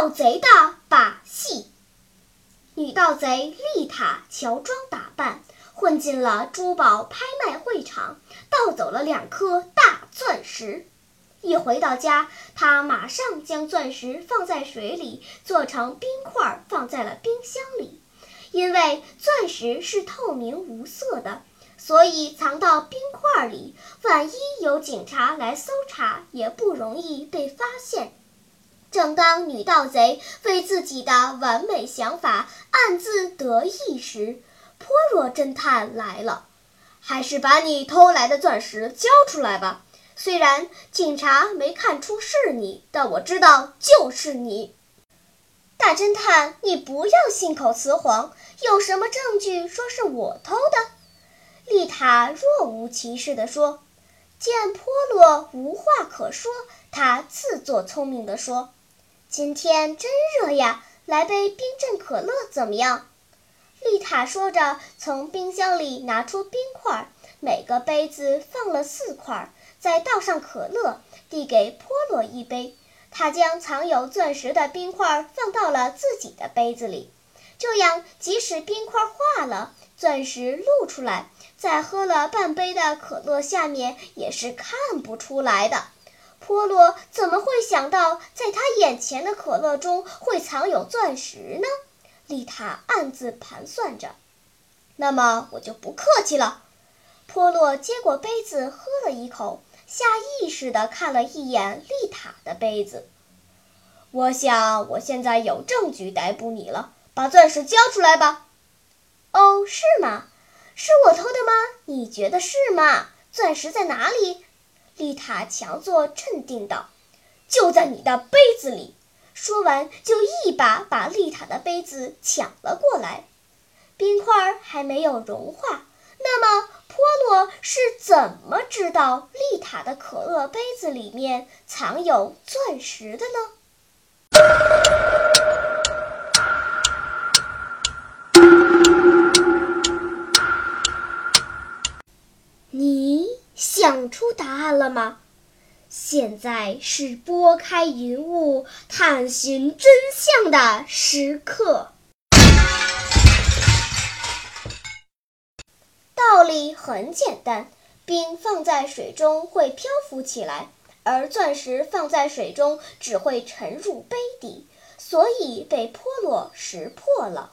盗贼的把戏。女盗贼丽塔乔装打扮，混进了珠宝拍卖会场，盗走了两颗大钻石。一回到家，她马上将钻石放在水里，做成冰块，放在了冰箱里。因为钻石是透明无色的，所以藏到冰块里，万一有警察来搜查，也不容易被发现。正当女盗贼为自己的完美想法暗自得意时，波若侦探来了。还是把你偷来的钻石交出来吧。虽然警察没看出是你，但我知道就是你。大侦探，你不要信口雌黄。有什么证据说是我偷的？丽塔若无其事地说。见波罗无话可说，他自作聪明地说。今天真热呀，来杯冰镇可乐怎么样？丽塔说着，从冰箱里拿出冰块，每个杯子放了四块，再倒上可乐，递给波罗一杯。他将藏有钻石的冰块放到了自己的杯子里，这样即使冰块化了，钻石露出来，在喝了半杯的可乐下面也是看不出来的。波罗怎么会想到，在他眼前的可乐中会藏有钻石呢？丽塔暗自盘算着。那么我就不客气了。波罗接过杯子，喝了一口，下意识地看了一眼丽塔的杯子。我想，我现在有证据逮捕你了。把钻石交出来吧。哦，是吗？是我偷的吗？你觉得是吗？钻石在哪里？丽塔强作镇定道：“就在你的杯子里。”说完，就一把把丽塔的杯子抢了过来。冰块还没有融化，那么波罗是怎么知道丽塔的可乐杯子里面藏有钻石的呢？你？想出答案了吗？现在是拨开云雾探寻真相的时刻。道理很简单，冰放在水中会漂浮起来，而钻石放在水中只会沉入杯底，所以被泼落识破了。